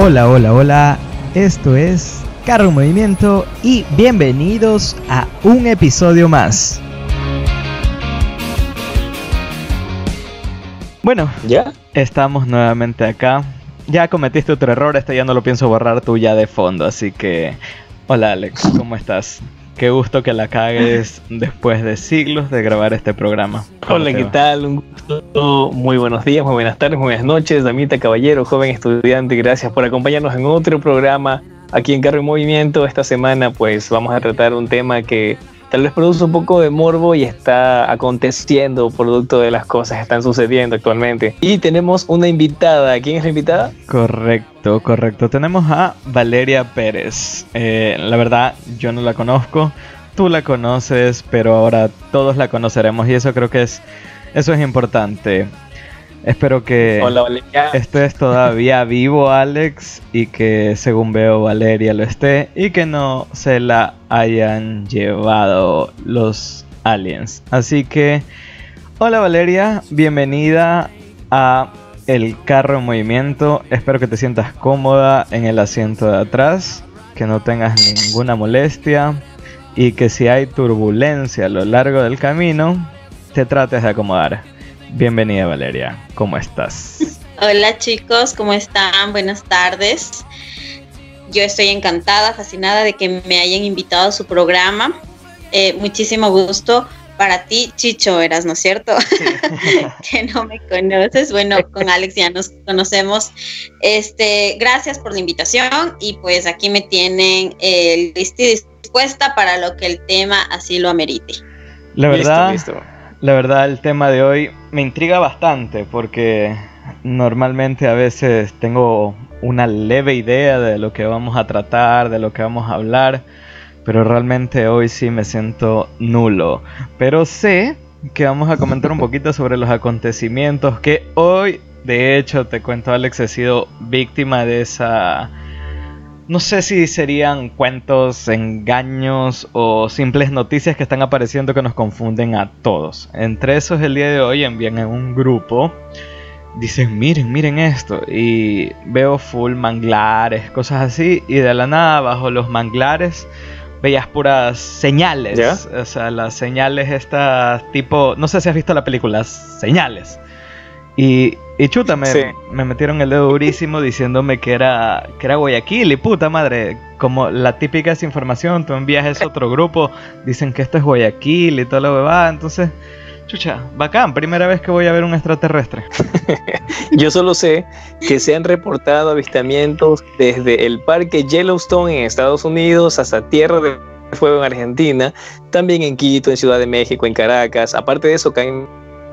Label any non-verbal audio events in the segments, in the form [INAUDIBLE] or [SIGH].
Hola, hola, hola. Esto es Carro Movimiento y bienvenidos a un episodio más. Bueno, ¿Ya? estamos nuevamente acá. Ya cometiste otro error, este ya no lo pienso borrar tú ya de fondo, así que... Hola Alex, ¿cómo estás? Qué gusto que la cagues después de siglos de grabar este programa. ¿Cómo Hola, ¿qué va? tal? Un gusto. Muy buenos días, muy buenas tardes, muy buenas noches, damita, caballero, joven estudiante. Gracias por acompañarnos en otro programa aquí en Carro en Movimiento. Esta semana, pues, vamos a tratar un tema que tal vez produce un poco de morbo y está aconteciendo producto de las cosas que están sucediendo actualmente. Y tenemos una invitada. ¿Quién es la invitada? Correcto, correcto. Tenemos a Valeria Pérez. Eh, la verdad, yo no la conozco. Tú la conoces, pero ahora todos la conoceremos y eso creo que es, eso es importante. Espero que Hola, estés todavía [LAUGHS] vivo, Alex, y que según veo Valeria lo esté y que no se la hayan llevado los aliens. Así que, hola Valeria, bienvenida a El Carro en Movimiento. Espero que te sientas cómoda en el asiento de atrás, que no tengas ninguna molestia y que si hay turbulencia a lo largo del camino, te trates de acomodar. Bienvenida Valeria, ¿cómo estás? Hola chicos, ¿cómo están? Buenas tardes. Yo estoy encantada, fascinada de que me hayan invitado a su programa. Eh, muchísimo gusto para ti, Chicho, eras, ¿no es cierto? [LAUGHS] que no me conoces. Bueno, con Alex ya nos conocemos. Este, gracias por la invitación y pues aquí me tienen eh, lista y dispuesta para lo que el tema así lo amerite. La verdad, Listo, listo. La verdad el tema de hoy me intriga bastante porque normalmente a veces tengo una leve idea de lo que vamos a tratar, de lo que vamos a hablar, pero realmente hoy sí me siento nulo. Pero sé que vamos a comentar un poquito sobre los acontecimientos que hoy, de hecho, te cuento Alex, he sido víctima de esa... No sé si serían cuentos, engaños o simples noticias que están apareciendo que nos confunden a todos. Entre esos el día de hoy envían en un grupo, dicen miren, miren esto. Y veo full manglares, cosas así. Y de la nada, bajo los manglares, veías puras señales. O sea, las señales estas tipo... No sé si has visto la película, señales. Y, y chuta, me, Sí. me metieron el dedo durísimo diciéndome que era, que era Guayaquil y puta madre, como la típica desinformación, tú envías eso a otro grupo, dicen que esto es Guayaquil y toda la huevada, entonces, chucha, bacán, primera vez que voy a ver un extraterrestre. [LAUGHS] Yo solo sé que se han reportado avistamientos desde el parque Yellowstone en Estados Unidos hasta Tierra de Fuego en Argentina, también en Quito, en Ciudad de México, en Caracas. Aparte de eso, caen,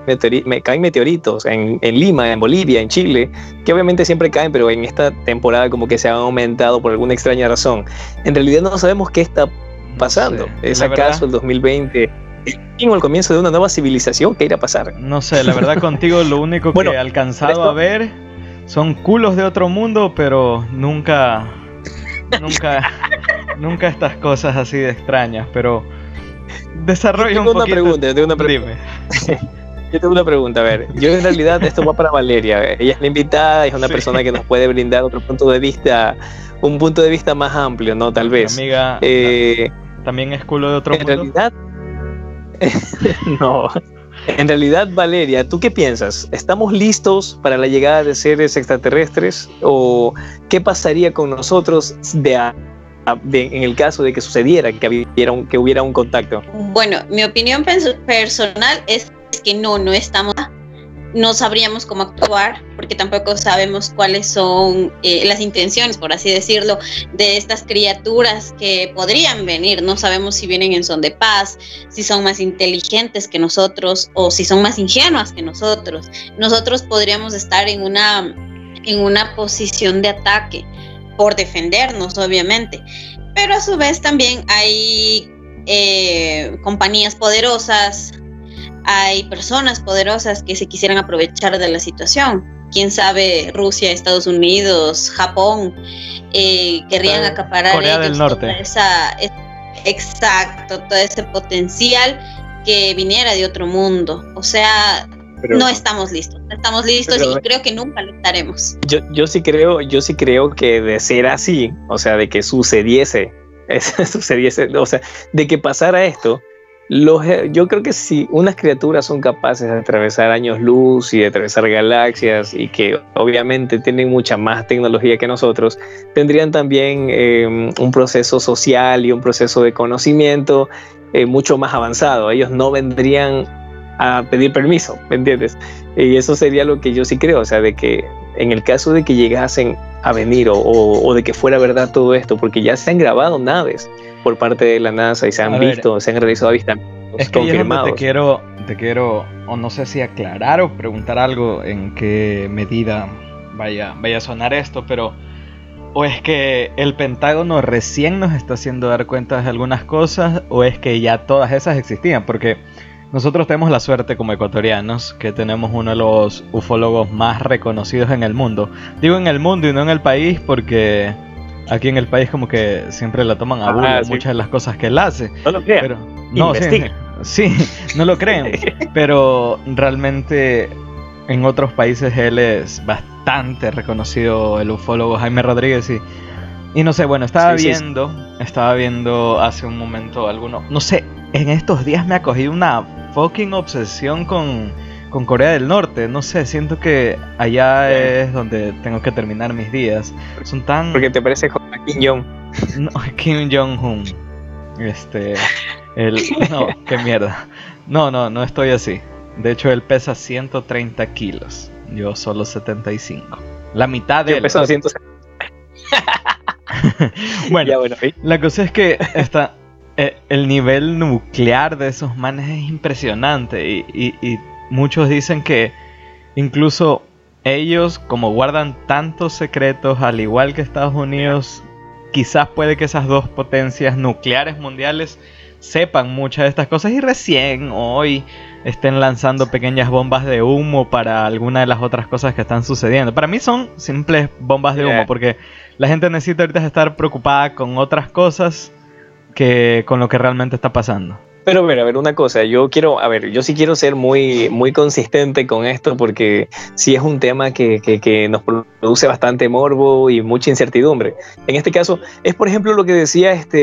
meteori- me- caen meteoritos en, en Lima, en Bolivia, en Chile, que obviamente siempre caen, pero en esta temporada como que se han aumentado por alguna extraña razón. En realidad no sabemos qué está pasando. sé, ¿Es la verdad- acaso el 2020 el fin o el comienzo de una nueva civilización? ¿Qué irá a pasar? No sé, la verdad contigo lo único [LAUGHS] Bueno, que he alcanzado esto- a ver son culos de otro mundo, pero nunca, nunca, [LAUGHS] nunca estas cosas así de extrañas, pero desarrolla un poquito. pregunta, tengo una pregunta. Dime. Yo tengo una pregunta, a ver, yo en realidad esto va para Valeria, ella es la invitada, es una Sí. persona que nos puede brindar otro punto de vista, un punto de vista más amplio, ¿no? Tal vez. Amiga, Eh, también es culo de otro en mundo. realidad, [LAUGHS] no. En realidad, Valeria, ¿tú qué piensas? ¿Estamos listos para la llegada de seres extraterrestres? ¿O qué pasaría con nosotros de a- a- de- en el caso de que sucediera, que hubiera un, que hubiera un contacto? Bueno, mi opinión pers- personal es que no, no estamos, no sabríamos cómo actuar, porque tampoco sabemos cuáles son eh, las intenciones, por así decirlo, de estas criaturas que podrían venir. No sabemos si vienen en son de paz, si son más inteligentes que nosotros o si son más ingenuas que nosotros. Nosotros podríamos estar en una, en una posición de ataque por defendernos, obviamente. Pero a su vez también hay eh, compañías poderosas, hay personas poderosas que se quisieran aprovechar de la situación. Quién sabe, Rusia, Estados Unidos, Japón, eh, querrían acaparar Corea del ellos Norte. toda esa, es- exacto, todo ese potencial que viniera de otro mundo. O sea, no estamos listos, no estamos listos y creo que nunca lo estaremos. Yo, yo sí creo, yo sí creo que de ser así, o sea, de que sucediese, [LAUGHS] sucediese, o sea, de que pasara esto, los, yo creo que si unas criaturas son capaces de atravesar años luz y de atravesar galaxias y que obviamente tienen mucha más tecnología que nosotros, tendrían también em, un proceso social y un proceso de conocimiento eh, mucho más avanzado. Ellos no vendrían a pedir permiso, ¿me entiendes? Y eso sería lo que yo sí creo, o sea, de que en el caso de que llegasen a venir o, de que fuera verdad todo esto, porque ya se han grabado naves por parte de la NASA y se han visto, se han realizado avistamientos es que confirmados. Te quiero, te quiero, o no sé si aclarar o preguntar algo en qué medida vaya, vaya a sonar esto, pero o es que el Pentágono recién nos está haciendo dar cuenta de algunas cosas, o es que ya todas esas existían, porque nosotros tenemos la suerte como ecuatorianos que tenemos uno de los ufólogos más reconocidos en el mundo. Digo en el mundo y no en el país porque aquí en el país como que siempre la toman a burla muchas de las cosas que él hace. No lo crean. Pero, no, sí, no lo creen. [LAUGHS] pero realmente en otros países él es bastante reconocido, el ufólogo Jaime Rodríguez y... Y no sé, bueno, estaba viendo, estaba viendo hace un momento alguno, no sé, en estos días me ha cogido una fucking obsesión con, Corea del Norte. No sé, siento que allá es donde tengo que terminar mis días. Son tan. Porque te parece Kim Jong. No, [LAUGHS] Kim Jong-un. Este. El. No, [LAUGHS] qué mierda. No, no, no estoy así. De hecho, él pesa 130 kilos. Yo solo 75. La mitad de. Yo peso 170. [LAUGHS] bueno, bueno la cosa es que está el nivel nuclear de esos manes es impresionante y, muchos dicen que incluso ellos, como guardan tantos secretos, al igual que Estados Unidos, quizás puede que esas dos potencias nucleares mundiales sepan muchas de estas cosas y recién hoy estén lanzando pequeñas bombas de humo para alguna de las otras cosas que están sucediendo. Para mí son simples bombas de humo porque la gente necesita ahorita estar preocupada con otras cosas que con lo que realmente está pasando. Pero a ver, a ver, una cosa, yo quiero, a ver, yo sí quiero ser muy, muy consistente con esto porque sí es un tema que, que, nos produce bastante morbo y mucha incertidumbre. En este caso, es por ejemplo lo que decía este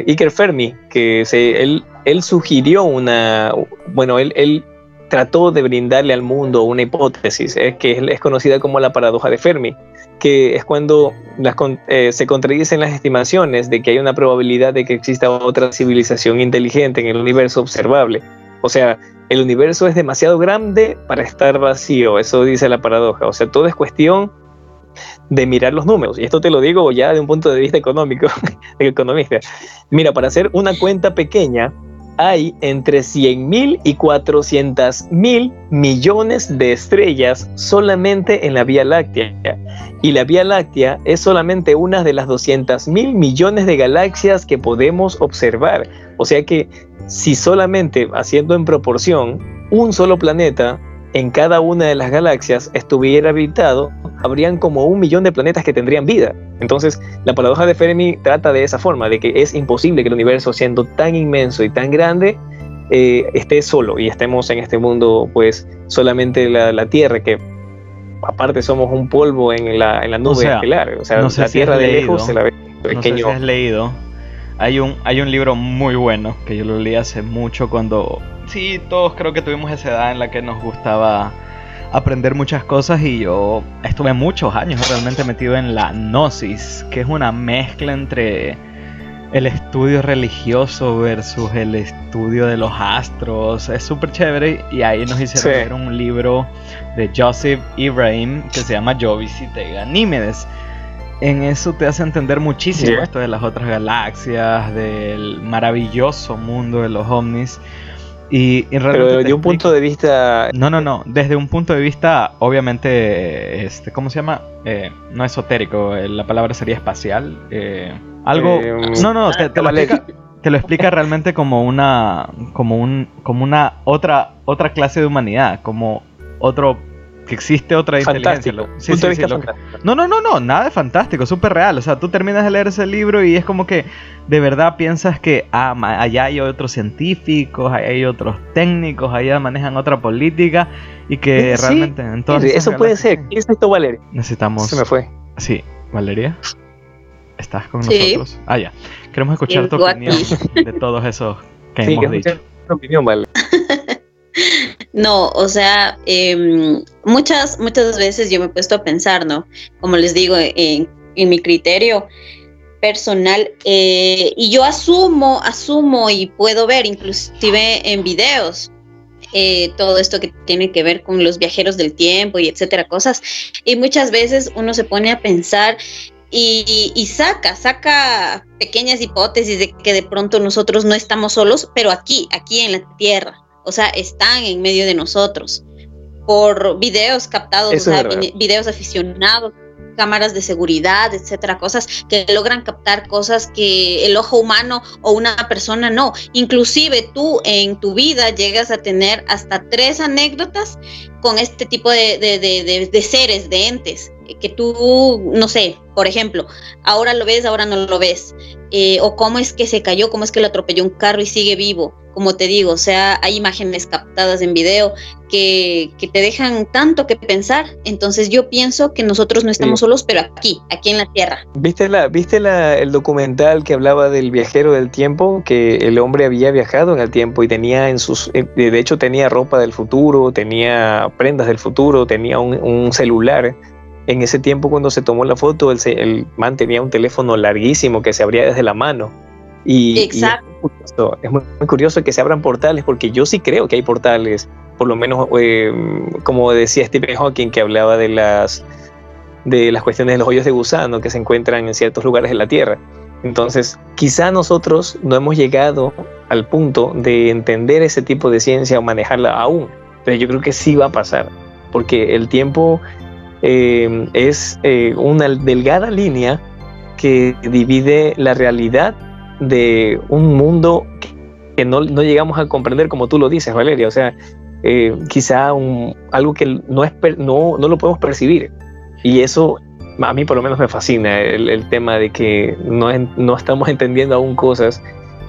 eh, Iker Fermi, que se, él, él sugirió una, bueno, él, él trató de brindarle al mundo una hipótesis, eh, que es conocida como la paradoja de Fermi que es cuando eh, se contradicen las estimaciones de que hay una probabilidad de que exista otra civilización inteligente en el universo observable. O sea, el universo es demasiado grande para estar vacío, eso dice la paradoja. O sea, todo es cuestión de mirar los números. Y esto te lo digo ya de un punto de vista económico, [LAUGHS] economista. Mira, para hacer una cuenta pequeña, hay entre 100.000 y 400.000 millones de estrellas solamente en la Vía Láctea. Y la Vía Láctea es solamente una de las 200.000 millones de galaxias que podemos observar. O sea que si solamente haciendo en proporción un solo planeta en cada una de las galaxias estuviera habitado, habrían como un millón de planetas que tendrían vida. Entonces, la paradoja de Fermi trata de esa forma, de que es imposible que el universo, siendo tan inmenso y tan grande, eh, esté solo y estemos en este mundo, pues, solamente la, Tierra, que aparte somos un polvo en la, en la nube estelar. O sea, la Tierra de lejos se la ve pequeño. No sé has leído. Hay un, hay un libro muy bueno que yo lo leí hace mucho cuando sí, todos creo que tuvimos esa edad en la que nos gustaba aprender muchas cosas y yo estuve muchos años realmente metido en la gnosis, que es una mezcla entre el estudio religioso versus el estudio de los astros. Es súper chévere y ahí nos hicieron un libro de Joseph Ibrahim que se llama Yo visité Ganímedes. En eso te hace entender muchísimo esto de las otras galaxias, del maravilloso mundo de los ovnis. Y, Pero desde un punto de vista... No, no, no. Desde un punto de vista, obviamente, este, ¿cómo se llama? Eh, no esotérico, eh, la palabra sería espacial. Eh, algo... no, no, te, lo explica, te, lo explica, realmente como una... Como un... Como una otra, otra clase de humanidad. Como otro que existe otra inteligencia. Sí, sí, sí, No, no, no, no, nada de fantástico, súper real. O sea, tú terminas de leer ese libro y es como que de verdad piensas que ah, allá hay otros científicos, allá hay otros técnicos, allá manejan otra política y que realmente entonces... Eso puede ser. ¿Qué es esto, Valeria? Necesitamos... Se me fue. Sí, Valeria. ¿Estás con nosotros? Ah, ya. Queremos escuchar tu opinión de todos esos que hemos dicho. opinión, vale. [LAUGHS] No, o sea, em, muchas, muchas veces yo me he puesto a pensar, ¿no? Como les digo, en, mi criterio personal, eh, y yo asumo, asumo y puedo ver, inclusive en videos, eh, todo esto que tiene que ver con los viajeros del tiempo y etcétera, cosas. Y muchas veces uno se pone a pensar y, y, saca, saca pequeñas hipótesis de que de pronto nosotros no estamos solos, pero aquí, aquí en la Tierra o sea, están en medio de nosotros por videos captados, o sea, videos aficionados, cámaras de seguridad, etcétera, cosas que logran captar cosas que el ojo humano o una persona no. Inclusive tú en tu vida llegas a tener hasta tres anécdotas con este tipo de, de seres, de entes, que tú, no sé, por ejemplo, ahora lo ves, ahora no lo ves. Eh, o cómo es que se cayó, cómo es que lo atropelló un carro y sigue vivo. Como te digo, o sea, hay imágenes captadas en video que, que te dejan tanto que pensar. Entonces yo pienso que nosotros no estamos solos, pero aquí, aquí en la Tierra. ¿Viste, la, viste la, el documental que hablaba del viajero del tiempo? Que el hombre había viajado en el tiempo y tenía en sus... Eh, de hecho tenía ropa del futuro, tenía prendas del futuro, tenía un, un celular en ese tiempo cuando se tomó la foto, el, el, man tenía un teléfono larguísimo que se abría desde la mano. Y, Exacto. es, muy, curioso que se abran portales, porque yo sí creo que hay portales, por lo menos eh, como decía Stephen Hawking, que hablaba de las, de las cuestiones de los hoyos de gusano que se encuentran en ciertos lugares de la Tierra. Entonces, quizá nosotros no hemos llegado al punto de entender ese tipo de ciencia o manejarla aún, pero yo creo que sí va a pasar, porque el tiempo eh, es eh, una delgada línea que divide la realidad de un mundo que no, llegamos a comprender como tú lo dices, Valeria. O sea, eh, quizá algo que no, es, no, no, lo podemos percibir. Y eso a mí por lo menos me fascina, el, tema de que no, no estamos [LAUGHS] entendiendo aún cosas,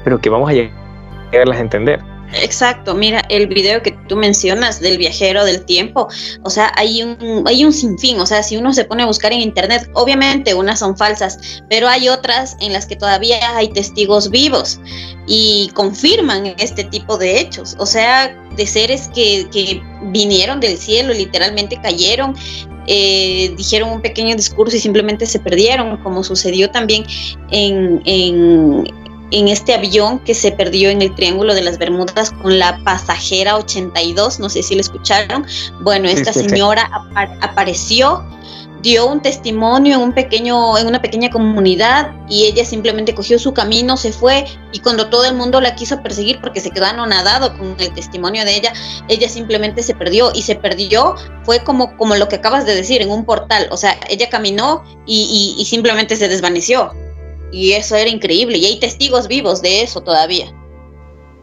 pero que vamos a llegarlas a entender. Exacto, mira, el video que tú mencionas del viajero del tiempo, o sea, hay un, hay un sinfín, o sea, si uno se pone a buscar en internet, obviamente unas son falsas, pero hay otras en las que todavía hay testigos vivos y confirman este tipo de hechos, o sea, de seres que, que vinieron del cielo, literalmente cayeron eh, dijeron un pequeño discurso y simplemente se perdieron, como sucedió también en, en, en este avión que se perdió en el Triángulo de las Bermudas con la pasajera 82, no sé si lo escucharon. Bueno, esta señora apareció, dio un testimonio en un pequeño en una pequeña comunidad y ella simplemente cogió su camino, se fue y cuando todo el mundo la quiso perseguir porque se quedó anonadado con el testimonio de ella, ella simplemente se perdió y se perdió fue como como lo que acabas de decir en un portal, o sea, ella caminó y simplemente se desvaneció. Y eso era increíble. Y hay testigos vivos de eso todavía.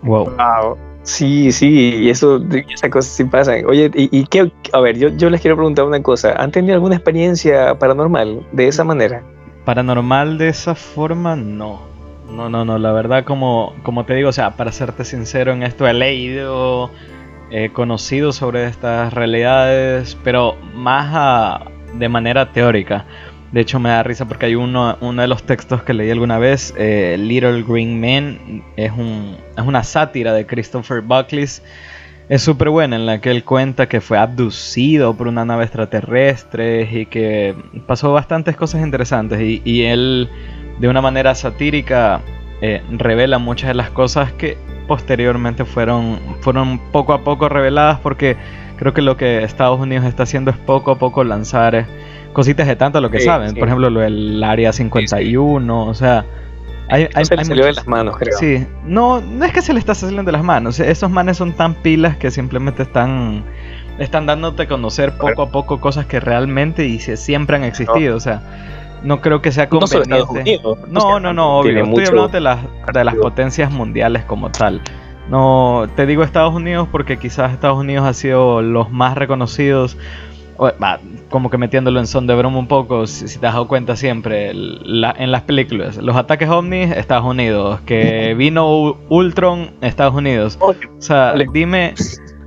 Wow. Sí, sí, y eso, esas cosas sí pasan. Oye, y, qué, a ver, yo, yo les quiero preguntar una cosa. ¿Han tenido alguna experiencia paranormal de esa manera? Paranormal de esa forma, no. No, no, no, la verdad, como, como te digo, o sea, para serte sincero en esto, he leído, he conocido sobre estas realidades, pero más de manera teórica. De hecho, me da risa porque hay uno, uno de los textos que leí alguna vez, eh, Little Green Man, es, un, es una sátira de Christopher Buckley. Es súper buena en la que él cuenta que fue abducido por una nave extraterrestre y que pasó bastantes cosas interesantes. Y, él, de una manera satírica, eh, revela muchas de las cosas que posteriormente fueron, fueron poco a poco reveladas porque creo que lo que Estados Unidos está haciendo es poco a poco lanzar cositas de tanto lo que saben. Por ejemplo, lo del Área 51, o sea... Hay, hay, se le salió de las manos, creo. Sí, no, no es que se le está saliendo de las manos. Esos manes son tan pilas que simplemente están, están dándote a conocer poco a poco cosas que realmente y siempre han existido. O sea, no creo que sea conveniente. No, no, no, obvio. Estoy hablando de las, de las potencias mundiales como tal. No, te digo Estados Unidos porque quizás Estados Unidos ha sido los más reconocidos como que metiéndolo en son de broma un poco, si, te has dado cuenta siempre, en las películas, los ataques ovnis, Estados Unidos, que [LAUGHS] vino Ultron, Estados Unidos. O sea, dime,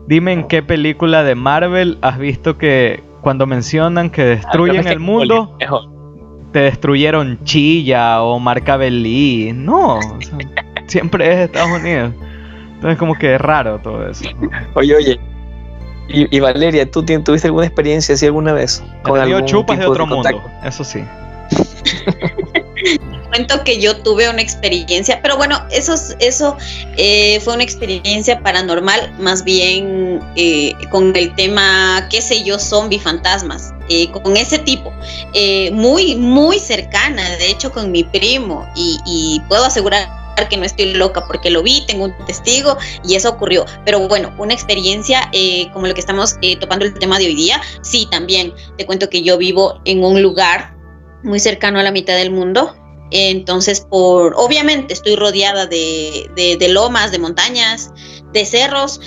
dime en qué película de Marvel has visto que cuando mencionan que destruyen el mundo, te destruyeron Chilla o Marca Belí. No, siempre es Estados Unidos. Entonces como que es raro todo eso. Oye, oye, y, Valeria, ¿tú tuviste alguna experiencia así alguna vez? Con algún chupas de otro mundo, eso sí. Cuento que yo tuve una experiencia, pero bueno, eso, eso eh, fue una experiencia paranormal, más bien eh, con el tema, qué sé yo, zombie fantasmas, eh, con ese tipo, muy, muy cercana, de hecho, con mi primo, y, y puedo asegurar que no estoy loca porque lo vi, tengo un testigo y eso ocurrió. Pero bueno, una experiencia eh, como lo que estamos eh, topando el tema de hoy día, sí, también te cuento que yo vivo en un lugar muy cercano a la mitad del mundo. Entonces, por obviamente estoy rodeada de, de lomas, de montañas, de cerros.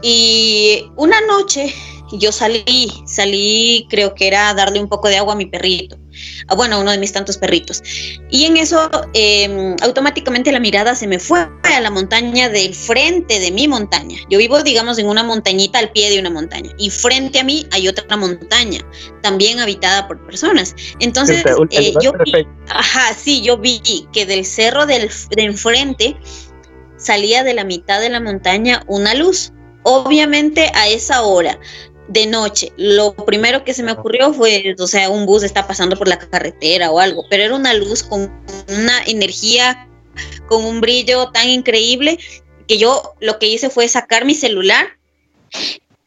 Y una noche yo salí, salí, creo que era darle un poco de agua a mi perrito. Ah, bueno, uno de mis tantos perritos. Y en eso em, automáticamente la mirada se me fue a la montaña del frente de mi montaña. Yo vivo, digamos, en una montañita al pie de una montaña y frente a mí hay otra montaña, también habitada por personas. Entonces, eh, yo vi, ajá, sí, yo vi que del cerro del, de enfrente salía de la mitad de la montaña una luz. Obviamente a esa hora de noche. Lo primero que se me ocurrió fue, o sea, un bus está pasando por la carretera o algo, pero era una luz con una energía, con un brillo tan increíble que yo lo que hice fue sacar mi celular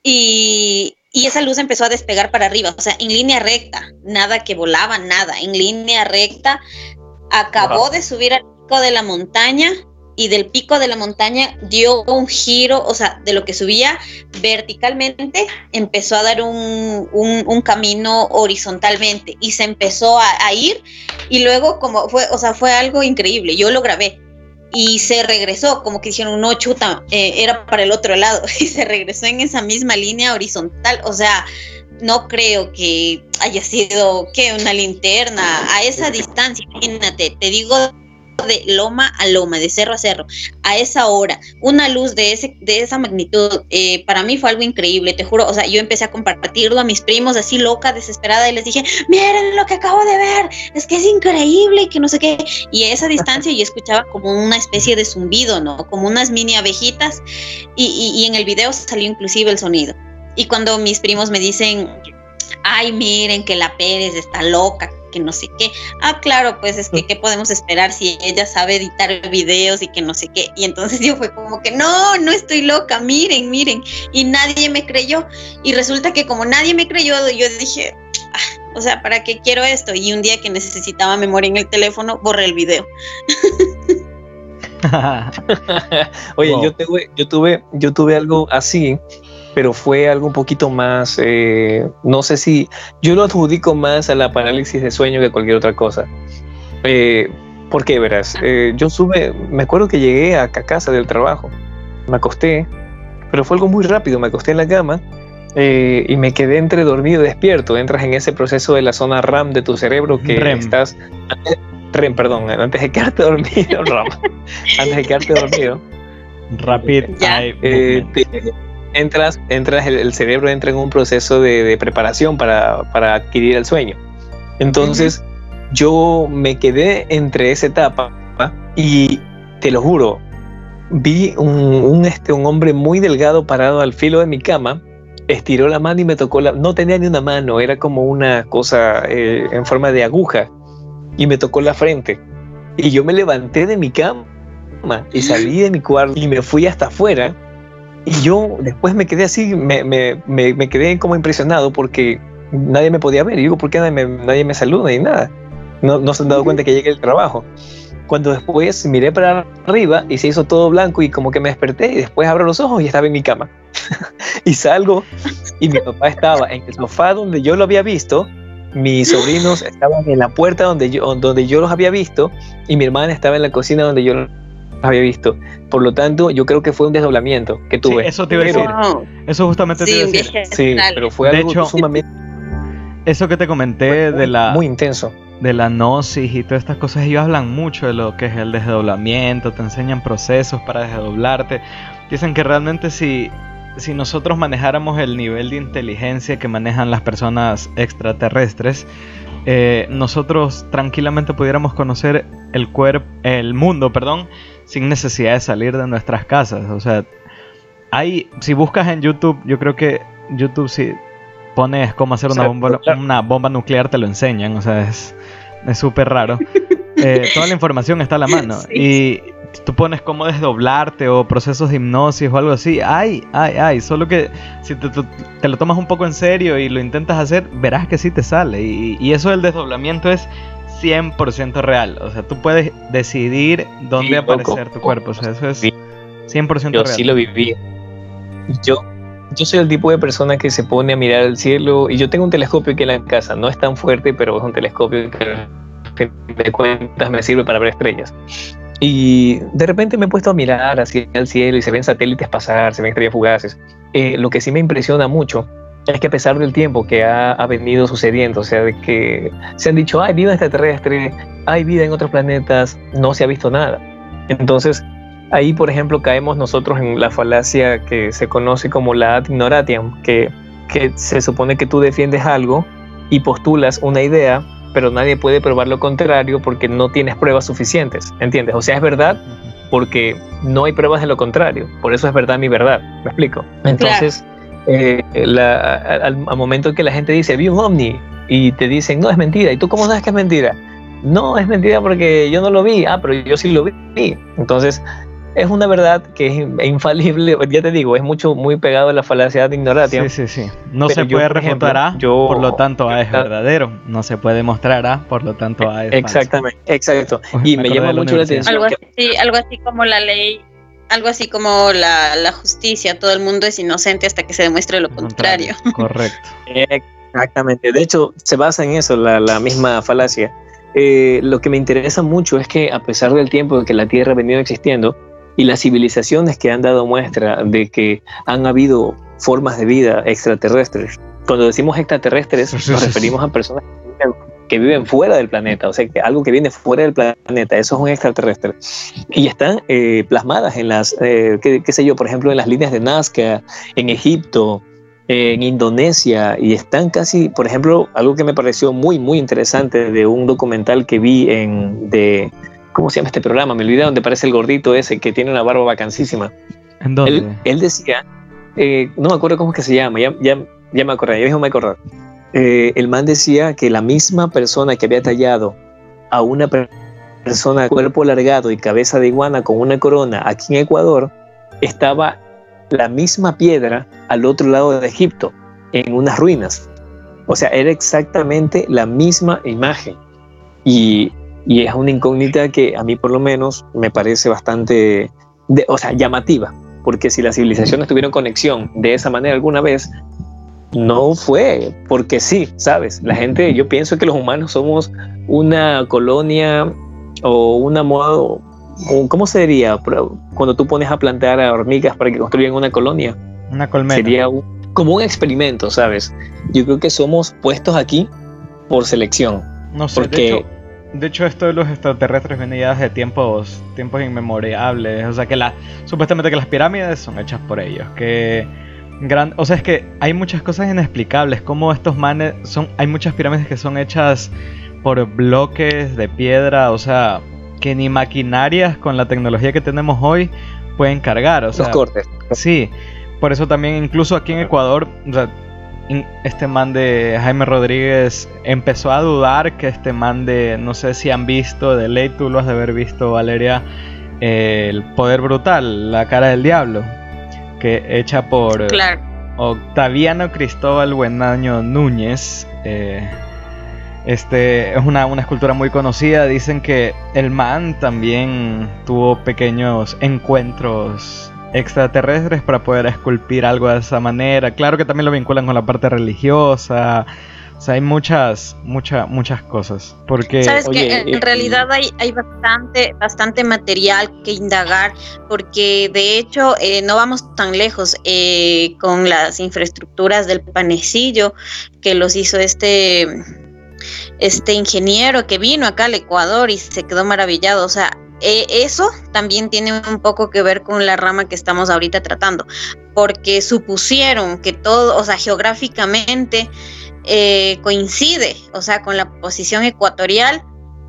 y, y esa luz empezó a despegar para arriba, o sea, en línea recta, nada que volaba, nada, en línea recta. Acabó de subir al pico de la montaña y del pico de la montaña dio un giro, o sea, de lo que subía verticalmente, empezó a dar un, un, camino horizontalmente y se empezó a, ir y luego como fue, o sea, fue algo increíble, yo lo grabé y se regresó, como que dijeron, no, chuta, eh, era para el otro lado [LAUGHS] y se regresó en esa misma línea horizontal, o sea, no creo que haya sido que una linterna a esa distancia, imagínate, te digo de loma a loma, de cerro a cerro, a esa hora, una luz de, ese, de esa magnitud, eh, para mí fue algo increíble, te juro, o sea, yo empecé a compartirlo a mis primos así loca, desesperada, y les dije, miren lo que acabo de ver, es que es increíble, que no sé qué, y a esa distancia yo escuchaba como una especie de zumbido, ¿no? Como unas mini abejitas, y, y en el video salió inclusive el sonido. Y cuando mis primos me dicen, ay, miren que la Pérez está loca, que no sé qué. Ah, claro, pues es que qué podemos esperar si ella sabe editar videos y que no sé qué. Y entonces [LAUGHS] yo fue como que no, no estoy loca, miren, miren. Y nadie me creyó. Y resulta que como nadie me creyó, yo dije, ah, o sea, ¿para qué quiero esto? Y un día que necesitaba memoria en el teléfono, borré el video. [LAUGHS] Oye, yo tuve, yo tuve, yo tuve algo así pero fue algo un poquito más, eh, no sé si, yo lo adjudico más a la parálisis de sueño que cualquier otra cosa. Eh, ¿Por qué, verás? Eh, yo sube, me acuerdo que llegué a casa del trabajo, me acosté, pero fue algo muy rápido, me acosté en la cama y me quedé entre dormido y despierto. Entras en ese proceso de la zona RAM de tu cerebro que estás... REM, perdón, antes de quedarte dormido, [LAUGHS] RAM, antes de quedarte dormido. Rapid entras, entras el, cerebro entra en un proceso de, preparación para, adquirir el sueño. Entonces, yo me quedé entre esa etapa y te lo juro, vi un, este, un hombre muy delgado parado al filo de mi cama, estiró la mano y me tocó la... No tenía ni una mano, era como una cosa eh, en forma de aguja y me tocó la frente. Y yo me levanté de mi cama y salí de mi cuarto y me fui hasta afuera y yo después me quedé así, me, me, me, quedé como impresionado porque nadie me podía ver. Y digo, ¿por qué nadie me, nadie me saluda ni nada? No, no se han dado cuenta que llegué al trabajo. Cuando después miré para arriba y se hizo todo blanco y como que me desperté y después abro los ojos y estaba en mi cama. [LAUGHS] y salgo y mi papá estaba en el sofá donde yo lo había visto, mis sobrinos estaban en la puerta donde yo, donde yo los había visto y mi hermana estaba en la cocina donde yo había visto. Por lo tanto, yo creo que fue un desdoblamiento que tuve. eso te iba a decir. Eso justamente te iba a decir. Sí, pero fue algo sumamente eso que te comenté de la... Muy intenso. De la gnosis y todas estas cosas, ellos hablan mucho de lo que es el desdoblamiento, te enseñan procesos para desdoblarte. Dicen que realmente si, si nosotros manejáramos el nivel de inteligencia que manejan las personas extraterrestres, eh, nosotros tranquilamente pudiéramos conocer el cuerpo, el mundo, perdón, sin necesidad de salir de nuestras casas. O sea, hay, si buscas en YouTube, yo creo que YouTube si pones cómo hacer una, bomba, una bomba nuclear te lo enseñan. O sea, es súper raro. [LAUGHS] Eh, toda la información está a la mano. Y tú pones cómo desdoblarte o procesos de hipnosis o algo así. Ay, ay, ay. Solo que si te, lo tomas un poco en serio y lo intentas hacer, verás que sí te sale. Y, eso del desdoblamiento es 100% real. O sea, tú puedes decidir dónde aparecer tu cuerpo. O sea, eso es 100% real. Yo sí lo viví. Yo, yo soy el tipo de persona que se pone a mirar al cielo y yo tengo un telescopio aquí en la casa. No es tan fuerte, pero es un telescopio que de cuentas me sirve para ver estrellas. Y de repente me he puesto a mirar hacia el cielo y se ven satélites pasar, se ven estrellas fugaces. Eh, lo que sí me impresiona mucho es que a pesar del tiempo que ha, ha, venido sucediendo, o sea, de que se han dicho, hay vida extraterrestre, hay vida en otros planetas, no se ha visto nada. Entonces, ahí, por ejemplo, caemos nosotros en la falacia que se conoce como la ad ignoratiam, que, que se supone que tú defiendes algo y postulas una idea pero nadie puede probar lo contrario porque no tienes pruebas suficientes, ¿entiendes? O sea, es verdad porque no hay pruebas de lo contrario, por eso es verdad mi verdad, ¿me explico? Entonces, eh, al, momento en que la gente dice, vi un ovni, y te dicen, no, es mentira, ¿y tú cómo sabes que es mentira? No, es mentira porque yo no lo vi, ah, pero yo sí lo vi. Entonces, es una verdad que es infalible, [LAUGHS] ya te digo, es mucho, muy pegado a la falacia de ignorancia. Sí, sí, sí. No se puede refutar A, por lo tanto A es verdadero. No se puede demostrar A, por lo tanto A es Exactamente, exacto. y me, llama mucho la atención. Algo así, algo así como la ley, algo así como la, la, justicia, todo el mundo es inocente hasta que se demuestre lo contrario. Correcto. [LAUGHS] Exactamente. De hecho, se basa en eso, la, la misma falacia. Eh, lo que me interesa mucho es que a pesar del tiempo que la Tierra ha venido existiendo, y las civilizaciones que han dado muestra de que han habido formas de vida extraterrestres. Cuando decimos extraterrestres nos referimos a personas que viven fuera del planeta, o sea, que algo que viene fuera del planeta, eso es un extraterrestre. Y están eh, plasmadas en las, eh, qué, sé yo, por ejemplo, en las líneas de Nazca, en Egipto, en Indonesia, y están casi, por ejemplo, algo que me pareció muy, muy interesante de un documental que vi en, de, ¿Cómo se llama este programa? Me olvidé donde parece el gordito ese que tiene una barba vacancísima. ¿En dónde? Él, decía, eh, no me acuerdo cómo es que se llama, ya, ya, ya me acordé, ya me acordar. Eh, el man decía que la misma persona que había tallado a una persona cuerpo alargado y cabeza de iguana con una corona aquí en Ecuador, estaba la misma piedra al otro lado de Egipto, en unas ruinas. O sea, era exactamente la misma imagen. Y y es una incógnita que a mí por lo menos me parece bastante, o sea, llamativa, porque si las civilizaciones tuvieron conexión de esa manera alguna vez, no fue porque sí, ¿sabes? La gente, yo pienso que los humanos somos una colonia o una modo, ¿cómo se diría? Cuando tú pones a plantar a hormigas para que construyan una colonia. Una colmena. Sería como un experimento, ¿sabes? Yo creo que somos puestos aquí por selección. No sé, porque de hecho, esto de los extraterrestres viene ya desde tiempos, tiempos inmemorables. O sea, que la, supuestamente que las pirámides son hechas por ellos. Que gran, o sea, es que hay muchas cosas inexplicables. Como estos manes son, hay muchas pirámides que son hechas por bloques de piedra. O sea, que ni maquinarias con la tecnología que tenemos hoy pueden cargar. O sea, Los cortes. Sí. Por eso también incluso aquí en Ecuador, o sea, este man de Jaime Rodríguez empezó a dudar que este man de, no sé si han visto, de ley tú lo has de haber visto, Valeria, El Poder Brutal, La Cara del Diablo, que hecha por Octaviano Cristóbal Buenaño Núñez. Eh, este es una, una, escultura muy conocida. Dicen que el man también tuvo pequeños encuentros extraterrestres para poder esculpir algo de esa manera. Claro que también lo vinculan con la parte religiosa. O sea, hay muchas, muchas, muchas cosas. Porque. Sabes que en realidad hay, hay bastante, bastante material que indagar, porque de hecho eh, no vamos tan lejos eh, con las infraestructuras del panecillo que los hizo este este ingeniero que vino acá al Ecuador y se quedó maravillado. O sea, eh, eso también tiene un poco que ver con la rama que estamos ahorita tratando, porque supusieron que todo, o sea, geográficamente eh, coincide, o sea, con la posición ecuatorial,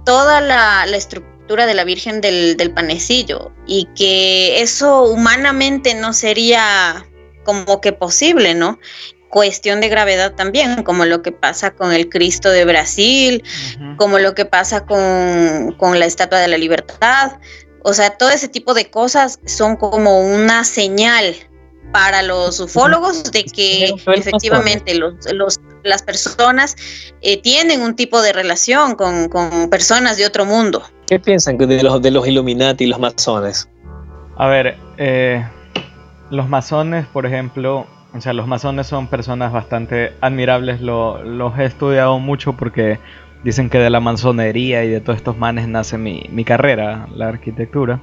toda la, estructura de la Virgen del, del Panecillo, y que eso humanamente no sería como que posible, ¿no? cuestión de gravedad también, como lo que pasa con el Cristo de Brasil, como lo que pasa con, con, la Estatua de la Libertad. O sea, todo ese tipo de cosas son como una señal para los ufólogos de que efectivamente los, los, las personas eh, tienen un tipo de relación con, con, personas de otro mundo. ¿Qué piensan de los, de los Illuminati y los masones? A ver, eh, los masones, por ejemplo, o sea, los masones son personas bastante admirables, los he estudiado mucho porque dicen que de la masonería y de todos estos manes nace mi, carrera, la arquitectura.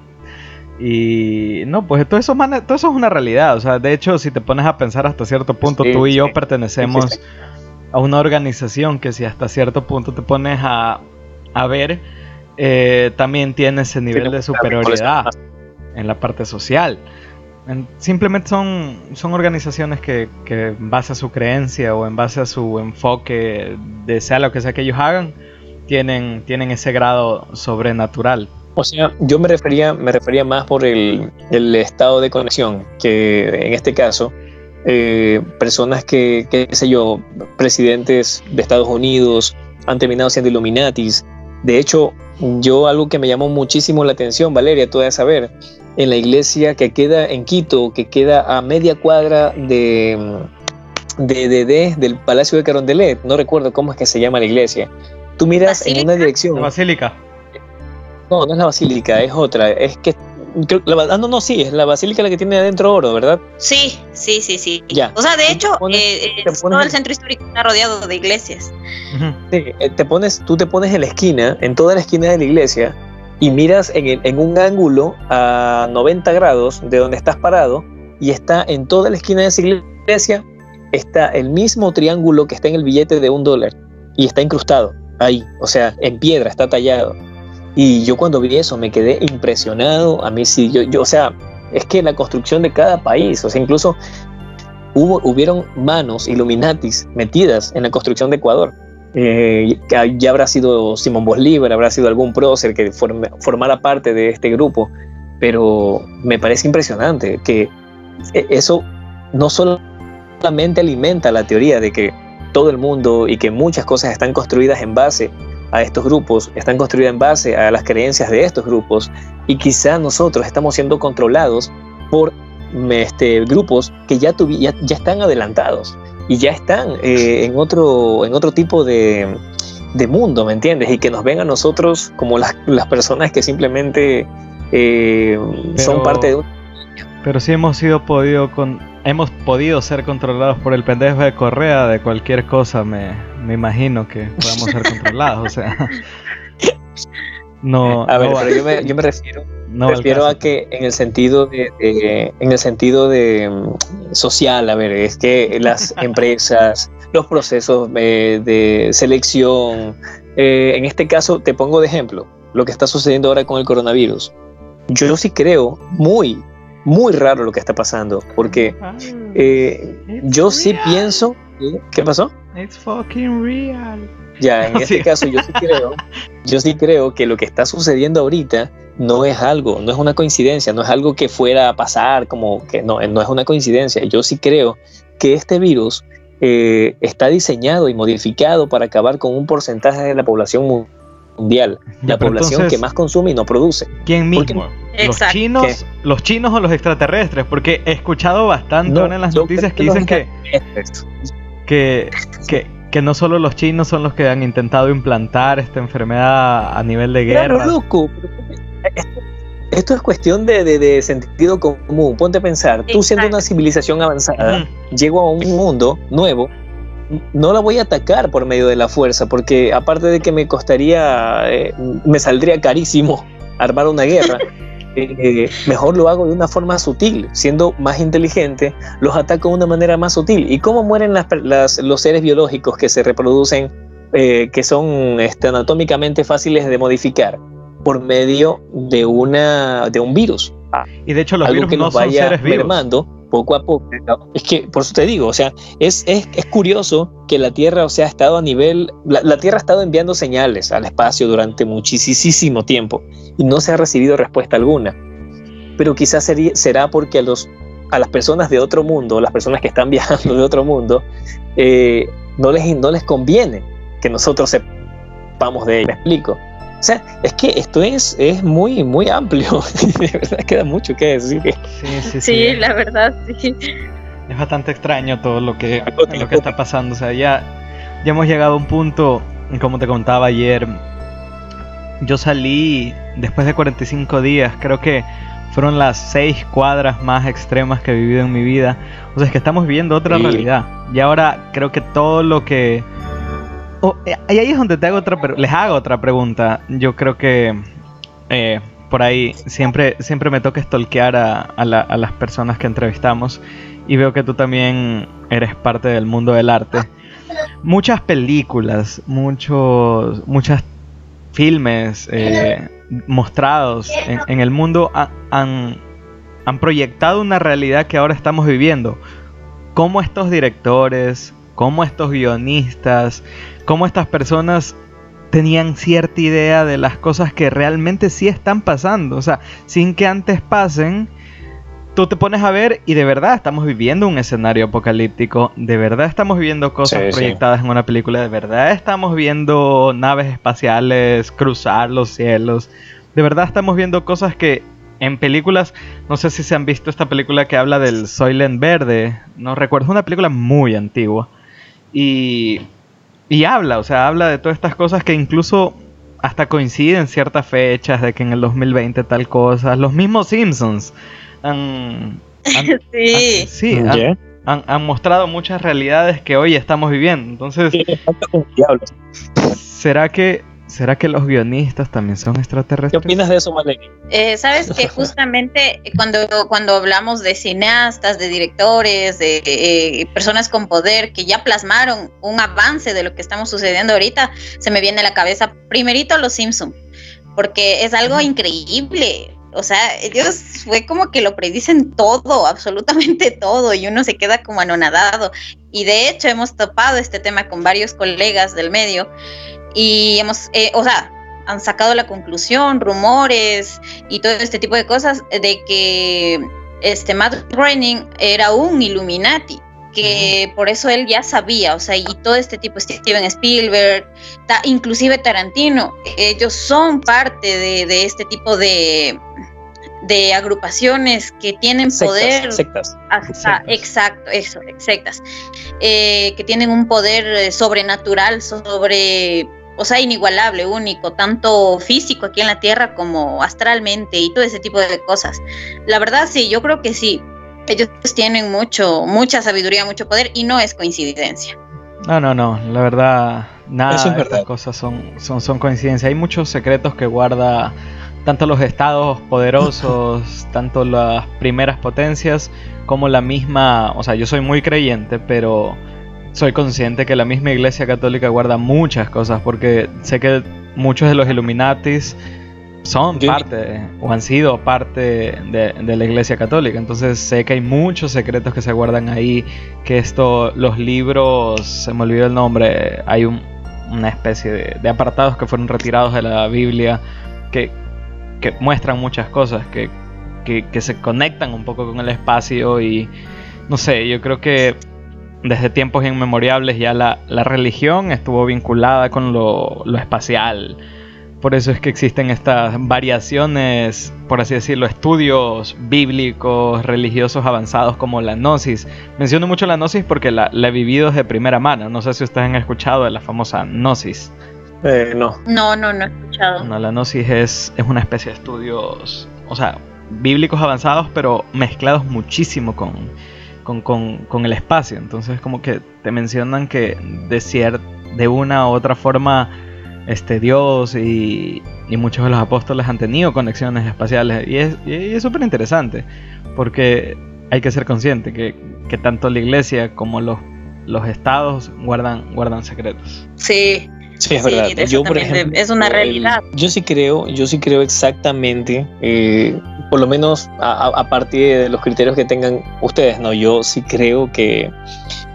Y no, pues todo eso, todo eso es una realidad. O sea, de hecho, si te pones a pensar hasta cierto punto, tú y yo pertenecemos a una organización que si hasta cierto punto te pones a, ver, eh, también tiene ese nivel de superioridad en la parte social. Simplemente son, son organizaciones que, en base a su creencia o en base a su enfoque de sea lo que sea que ellos hagan, tienen, tienen ese grado sobrenatural. O sea, yo me refería, me refería más por el, estado de conexión, que en este caso, eh, personas que, qué sé yo, presidentes de Estados Unidos han terminado siendo Illuminatis. De hecho, yo algo que me llamó muchísimo la atención, Valeria, tú debes saber, en la iglesia que queda en Quito, que queda a media cuadra de, de, del Palacio de Carondelet. No recuerdo cómo es que se llama la iglesia. Tú miras en una dirección. La basílica. No, no es la basílica, es otra. Es que ah, no, no, sí, es la basílica la que tiene adentro oro, ¿verdad? Sí, sí, sí, sí. Ya. O sea, de hecho, eh, todo el centro histórico está rodeado de iglesias. Sí, eh, te pones, tú te pones en la esquina, en toda la esquina de la iglesia, y miras en, un ángulo a 90 grados de donde estás parado y está en toda la esquina de esa iglesia, está el mismo triángulo que está en el billete de un dólar y está incrustado ahí, o sea, en piedra, está tallado. Y yo cuando vi eso me quedé impresionado, a mí sí, yo, yo o sea, es que la construcción de cada país, o sea, incluso hubo, hubieron manos Illuminatis metidas en la construcción de Ecuador. Eh, ya habrá sido Simón Bolívar, habrá sido algún prócer que formara parte de este grupo, pero me parece impresionante que e, eso no solamente alimenta la teoría de que todo el mundo y que muchas cosas están construidas en base a estos grupos, están construidas en base a las creencias de estos grupos y quizá nosotros estamos siendo controlados por este, grupos que ya, ya están adelantados y ya están eh, en, otro, en otro tipo de, mundo, ¿me entiendes? Y que nos ven a nosotros como las, personas que simplemente eh, son parte de un... Pero sí hemos sido podido con, hemos podido ser controlados por el pendejo de Correa de cualquier cosa, me, me imagino que podamos ser controlados, o sea... [LAUGHS] No, a ver, pero yo me, yo me refiero, no refiero a que en el sentido de, en el sentido de mm, social, a ver, es que las [LAUGHS] empresas, los procesos eh, de selección, eh, en este caso te pongo de ejemplo lo que está sucediendo ahora con el coronavirus. Yo sí creo muy, muy raro lo que está pasando, porque ah, eh, yo sí pienso, ¿qué pasó? It's fucking real. Ya, [LAUGHS] en este caso yo sí creo, yo sí creo que lo que está sucediendo ahorita no es algo, no es una coincidencia, no es algo que fuera a pasar, como que no, no es una coincidencia. Yo sí creo que este virus eh, está diseñado y modificado para acabar con un porcentaje de la población mundial, la población que más consume y no produce. ¿Quién mismo? ¿Los chinos, ¿Los chinos o los extraterrestres? Porque he escuchado bastante en las noticias que dicen que, que, que, que no solo los chinos son los que han intentado implantar esta enfermedad a nivel de guerra. Claro, loco. Esto, es cuestión de, sentido común. Ponte a pensar, tú siendo una civilización avanzada, llego a un mundo nuevo no la voy a atacar por medio de la fuerza, porque aparte de que me costaría, eh, me saldría carísimo armar una guerra. [LAUGHS] Eh, mejor lo hago de una forma sutil, siendo más inteligente, los ataco de una manera más sutil. ¿Y cómo mueren los seres biológicos que se reproducen, eh, que son este, anatómicamente fáciles de modificar? Por medio de, una, de un virus. Y de hecho los virus que no son seres vivos poco a poco. Es que, por eso te digo, o sea, es, es, es curioso que la Tierra, o sea, ha estado a nivel, la, Tierra ha estado enviando señales al espacio durante muchísimo tiempo y no se ha recibido respuesta alguna. Pero quizás sería, será porque a, los, a las personas de otro mundo, las personas que están [LAUGHS] viajando de otro mundo, eh, no, les, no les conviene que nosotros sepamos de ello. Me explico. O sea, es que esto es, es muy, muy amplio. [LAUGHS] de verdad queda mucho que decir. Sí, sí, sí. la verdad, sí. Es bastante extraño todo lo que, lo que está pasando. O sea, ya, ya hemos llegado a un punto, como te contaba ayer, yo salí después de 45 días, creo que fueron las seis cuadras más extremas que he vivido en mi vida. O sea, es que estamos viviendo otra realidad. Y ahora creo que todo lo que Oh, eh, ahí es donde te hago otra, les hago otra pregunta. Yo creo que eh, por ahí siempre, siempre me toca stalkear a, las personas que entrevistamos y veo que tú también eres parte del mundo del arte. Muchas películas, muchos, muchas filmes eh, mostrados en, el mundo han, han proyectado una realidad que ahora estamos viviendo. ¿Cómo estos directores, cómo estos guionistas, cómo estas personas tenían cierta idea de las cosas que realmente sí están pasando. O sea, sin que antes pasen, tú te pones a ver y de verdad estamos viviendo un escenario apocalíptico, de verdad estamos viviendo cosas proyectadas en una película, de verdad estamos viendo naves espaciales cruzar los cielos, de verdad estamos viendo cosas que en películas, no sé si se han visto esta película que habla del Soylent Verde, no recuerdo, es una película muy antigua y, y habla, o sea, habla de todas estas cosas que incluso hasta coinciden ciertas fechas de que en el 2020 tal cosa. Los mismos Simpsons han, [LAUGHS] sí. han, mostrado muchas realidades que hoy estamos viviendo. Entonces, ¿será que ¿Será que los guionistas también son extraterrestres? ¿Qué opinas de eso, Maleni? Eh, Sabes que [LAUGHS] justamente cuando, cuando hablamos de cineastas, de directores, de eh, personas con poder que ya plasmaron un avance de lo que estamos sucediendo ahorita, se me viene a la cabeza primerito los Simpson, porque es algo increíble. O sea, ellos fue como que lo predicen todo, absolutamente todo, y uno se queda como anonadado. Y de hecho hemos topado este tema con varios colegas del medio y hemos, eh, o sea, han sacado la conclusión, rumores y todo este tipo de cosas de que este Matt Groening era un Illuminati, que por eso él ya sabía, o sea, y todo este tipo, Steven Spielberg, inclusive Tarantino, ellos son parte de, este tipo de, de agrupaciones que tienen poder. Sectas. Exacto, eso, sectas. Eh, que tienen un poder eh, sobrenatural sobre o sea, inigualable, único, tanto físico aquí en la Tierra como astralmente y todo ese tipo de cosas. La verdad, sí, yo creo que sí. Ellos tienen mucho, mucha sabiduría, mucho poder y no es coincidencia. No, no, no, la verdad, nada de estas cosas son, son, son coincidencias. Hay muchos secretos que guarda tanto los estados poderosos, [LAUGHS] tanto las primeras potencias, como la misma, o sea, yo soy muy creyente, pero soy consciente que la misma Iglesia Católica guarda muchas cosas, porque sé que muchos de los Illuminatis son parte o han sido parte de, la Iglesia Católica. Entonces sé que hay muchos secretos que se guardan ahí, que esto, los libros, se me olvidó el nombre, hay una especie de, apartados que fueron retirados de la Biblia que, muestran muchas cosas, que, que se conectan un poco con el espacio y no sé, yo creo que desde tiempos inmemoriales ya la, religión estuvo vinculada con lo, espacial. Por eso es que existen estas variaciones, por así decirlo, estudios bíblicos, religiosos avanzados como la gnosis. Menciono mucho la gnosis porque la, he vivido de primera mano. No sé si ustedes han escuchado de la famosa gnosis. Eh, no. No, no, no he escuchado. No, la gnosis es, es una especie de estudios, o sea, bíblicos avanzados, pero mezclados muchísimo con, con, el espacio. Entonces como que te mencionan que de, de una u otra forma este Dios y, muchos de los apóstoles han tenido conexiones espaciales y es súper interesante porque hay que ser consciente que, que, tanto la iglesia como los, los estados guardan, guardan secretos. Sí, Sí, es verdad. Yo, por ejemplo, es una realidad. yo sí creo, yo sí creo exactamente, eh, por lo menos a, partir de los criterios que tengan ustedes, no. Yo sí creo que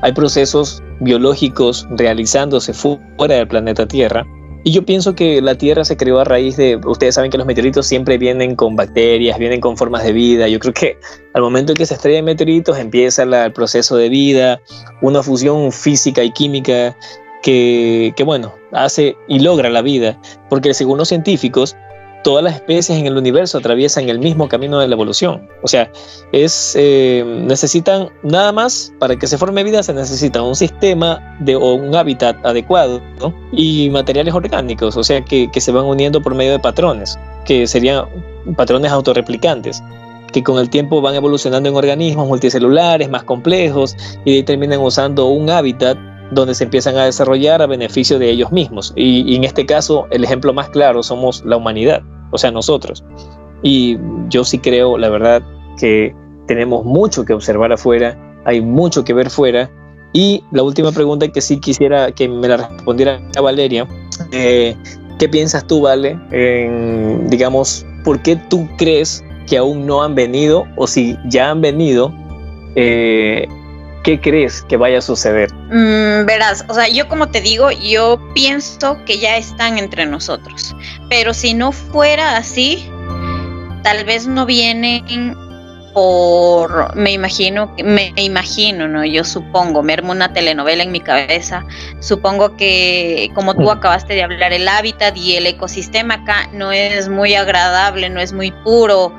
hay procesos biológicos realizándose fuera del planeta Tierra. Y yo pienso que la Tierra se creó a raíz de, ustedes saben que los meteoritos siempre vienen con bacterias, vienen con formas de vida. Yo creo que al momento en que se estrellan meteoritos empieza el proceso de vida, una fusión física y química que, bueno, hace y logra la vida, porque según los científicos, todas las especies en el universo atraviesan el mismo camino de la evolución. O sea, es, eh, necesitan nada más para que se forme vida, se necesita un sistema de, o un hábitat adecuado y materiales orgánicos, o sea, que, se van uniendo por medio de patrones, que serían patrones autorreplicantes que con el tiempo van evolucionando en organismos multicelulares más complejos y terminan usando un hábitat donde se empiezan a desarrollar a beneficio de ellos mismos. Y, en este caso, el ejemplo más claro somos la humanidad, o sea, nosotros. Y yo sí creo, la verdad, que tenemos mucho que observar afuera, hay mucho que ver fuera. Y la última pregunta que sí quisiera que me la respondiera Valeria, eh, ¿qué piensas tú, Vale, en, digamos, por qué tú crees que aún no han venido o si ya han venido eh, ¿qué crees que vaya a suceder? Mm, verás, o sea, yo como te digo, yo pienso que ya están entre nosotros, pero si no fuera así, tal vez no vienen por, me imagino, me imagino, ¿no? Yo supongo, me armo una telenovela en mi cabeza, supongo que como tú acabaste de hablar, el hábitat y el ecosistema acá no es muy agradable, no es muy puro,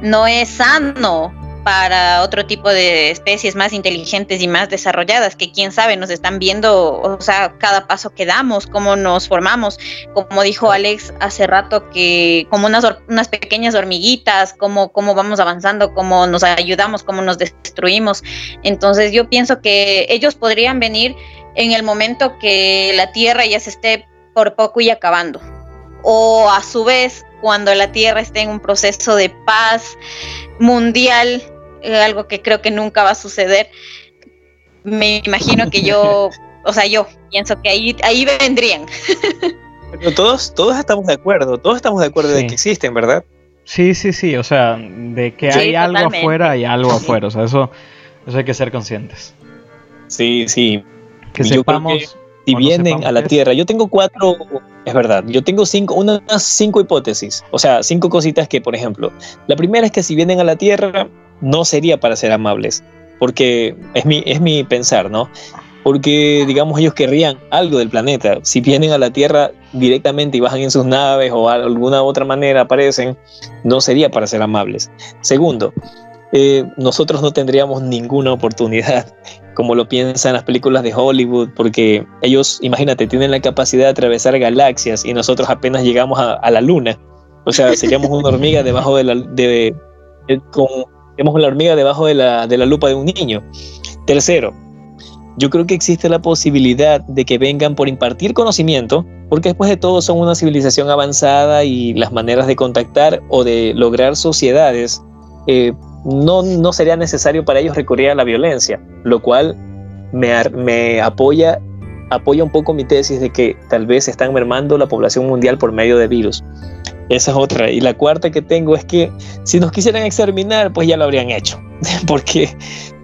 no es sano para otro tipo de especies más inteligentes y más desarrolladas, que quién sabe, nos están viendo, o sea, cada paso que damos, cómo nos formamos, como dijo Alex hace rato, que como unas, unas pequeñas hormiguitas, cómo, cómo vamos avanzando, cómo nos ayudamos, cómo nos destruimos. Entonces yo pienso que ellos podrían venir en el momento que la Tierra ya se esté por poco y acabando. O a su vez, cuando la Tierra esté en un proceso de paz mundial, eh, algo que creo que nunca va a suceder. Me imagino que yo, [LAUGHS] o sea, yo pienso que ahí, ahí vendrían. Pero todos, todos estamos de acuerdo, todos estamos de acuerdo de que existen, ¿verdad? Sí, sí, sí, o sea, de que hay algo afuera y algo afuera, o sea, eso, eso hay que ser conscientes. Sí, sí. Que sepamos si vienen a la Tierra. Yo tengo cuatro, es verdad, yo tengo cinco, unas cinco hipótesis, o sea, cinco cositas que, por ejemplo, la primera es que si vienen a la Tierra, no sería para ser amables, porque es mi, es mi pensar, ¿no? Porque, digamos, ellos querrían algo del planeta. Si vienen a la Tierra directamente y bajan en sus naves o de alguna otra manera aparecen, no sería para ser amables. Segundo, eh, nosotros no tendríamos ninguna oportunidad, como lo piensan las películas de Hollywood, porque ellos, imagínate, tienen la capacidad de atravesar galaxias y nosotros apenas llegamos a, la luna. O sea, seríamos una hormiga debajo de la... Con, hormiga debajo de la, de la lupa de un niño. Tercero, yo creo que existe la posibilidad de que vengan por impartir conocimiento, porque después de todo son una civilización avanzada y las maneras de contactar o de lograr sociedades eh, no, no sería necesario para ellos recurrir a la violencia, lo cual me, me apoya, apoya un poco mi tesis de que tal vez están mermando la población mundial por medio de virus. Esa es otra. Y la cuarta que tengo es que si nos quisieran exterminar, pues ya lo habrían hecho. [LAUGHS] Porque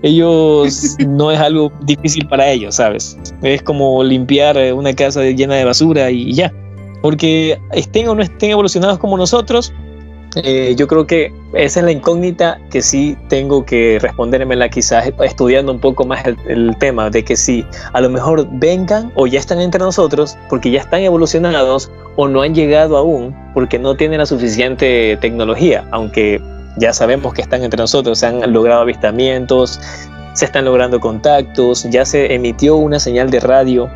ellos no es algo difícil para ellos, ¿sabes? Es como limpiar una casa llena de basura y ya. Porque estén o no estén evolucionados como nosotros, eh, yo creo que esa es la incógnita que sí tengo que respondérmela quizás estudiando un poco más el, tema de que si a lo mejor vengan o ya están entre nosotros porque ya están evolucionados o no han llegado aún porque no tienen la suficiente tecnología, aunque ya sabemos que están entre nosotros, se han logrado avistamientos, se están logrando contactos, ya se emitió una señal de radio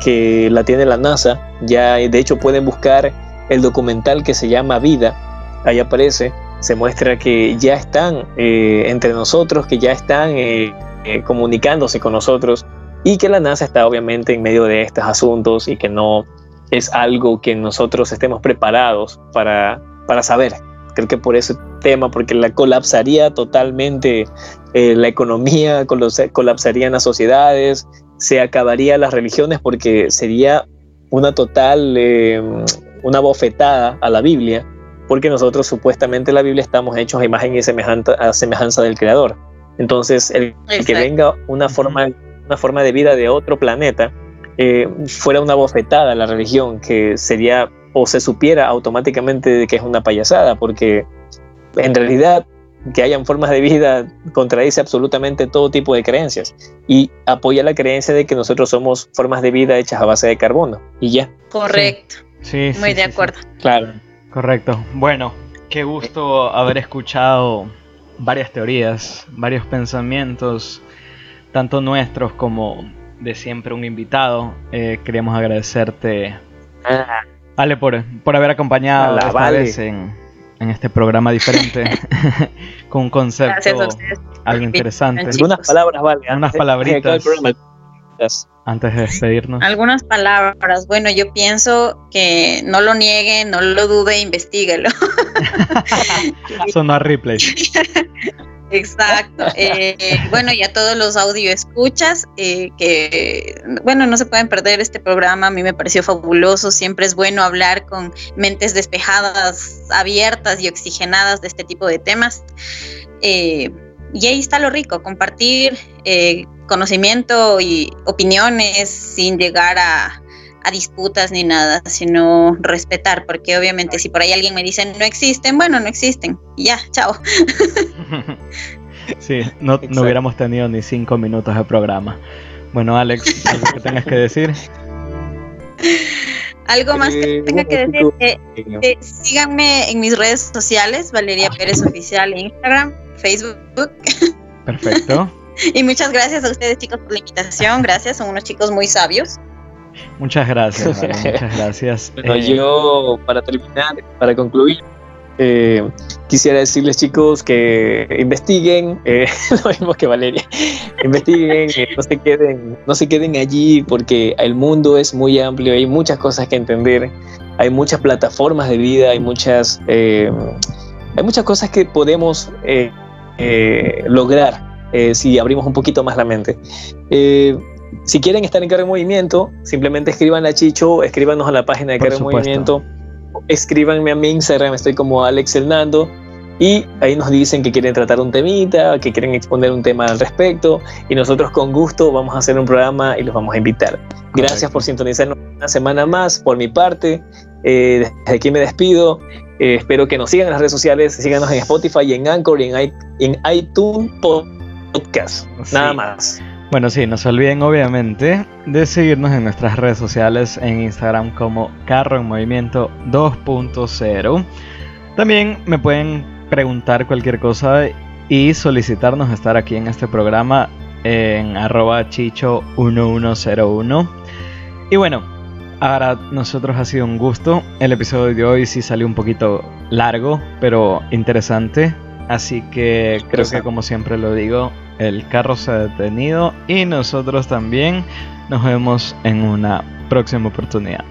que la tiene la NASA, ya de hecho pueden buscar el documental que se llama Vida, ahí aparece, se muestra que ya están eh, entre nosotros, que ya están eh, eh, comunicándose con nosotros y que la NASA está obviamente en medio de estos asuntos y que no es algo que nosotros estemos preparados para, para saber. Creo que por ese tema, porque la colapsaría totalmente la economía, colapsarían las sociedades, se acabarían las religiones porque sería una total, una bofetada a la Biblia, porque nosotros supuestamente en la Biblia estamos hechos a imagen y semejanza, a semejanza del Creador. Entonces, el, que venga una forma, una forma de vida de otro planeta, eh, fuera una bofetada a la religión, que sería o se supiera automáticamente de que es una payasada, porque en realidad que hayan formas de vida contradice absolutamente todo tipo de creencias y apoya la creencia de que nosotros somos formas de vida hechas a base de carbono y ya. Correcto. Sí, muy de acuerdo. Claro. Correcto. Bueno, qué gusto haber escuchado varias teorías, varios pensamientos, tanto nuestros como de siempre un invitado. Eh, queríamos agradecerte, ah. Ale, por, por haber acompañado esta vez en, en, este programa diferente, [LAUGHS] [LAUGHS] con un concepto algo interesante. Algunas palabras, Vale. Unas palabritas antes de despedirnos? Algunas palabras. Bueno, yo pienso que no lo niegue, no lo dude, investiguelo. [LAUGHS] Sonó a replay. [LAUGHS] Exacto. Eh, bueno, y a todos los audio escuchas, eh, que, bueno, no se pueden perder este programa, a mí me pareció fabuloso, siempre es bueno hablar con mentes despejadas, abiertas y oxigenadas de este tipo de temas. Eh, y ahí está lo rico, compartir conocimiento y opiniones sin llegar a, disputas ni nada, sino respetar, porque obviamente si por ahí alguien me dice no existen, bueno, no existen, ya, chao. Sí, no, no hubiéramos tenido ni cinco minutos de programa. Bueno, Alex, ¿algo que tengas que decir? [LAUGHS] Algo más que eh, tenga que decir, eh, eh, síganme en mis redes sociales, Valeria Pérez Oficial en Instagram, Facebook. Perfecto. [LAUGHS] [LAUGHS] Y muchas gracias a ustedes chicos por la invitación, gracias, son unos chicos muy sabios. Muchas gracias, [LAUGHS] muchas gracias. Bueno, eh, yo para terminar, para concluir, eh, quisiera decirles chicos que investiguen, eh, [LAUGHS] lo mismo que Valeria, investiguen, no se queden, no se queden allí porque el mundo es muy amplio, hay muchas cosas que entender, hay muchas plataformas de vida, hay muchas, hay muchas cosas que podemos lograr eh, si abrimos un poquito más la mente. Eh, si quieren estar en Carro en Movimiento, simplemente escriban a Chicho, escríbanos a la página de Carro en Movimiento, escríbanme a mi Instagram, estoy como Alex Hernando, y ahí nos dicen que quieren tratar un temita, que quieren exponer un tema al respecto, y nosotros con gusto vamos a hacer un programa y los vamos a invitar. Gracias por sintonizarnos una semana más por mi parte. Eh, desde aquí me despido. espero que nos sigan en las redes sociales, síganos en Spotify y en Anchor y en, en iTunes podcast. Nada más. Bueno, sí, no se olviden obviamente de seguirnos en nuestras redes sociales en Instagram como Carro en Movimiento 2.0. También me pueden preguntar cualquier cosa y solicitarnos estar aquí en este programa en arroba chicho1101. Y bueno, para nosotros ha sido un gusto. El episodio de hoy sí salió un poquito largo, pero interesante. Así que creo que como siempre lo digo, el carro se ha detenido y nosotros también nos vemos en una próxima oportunidad.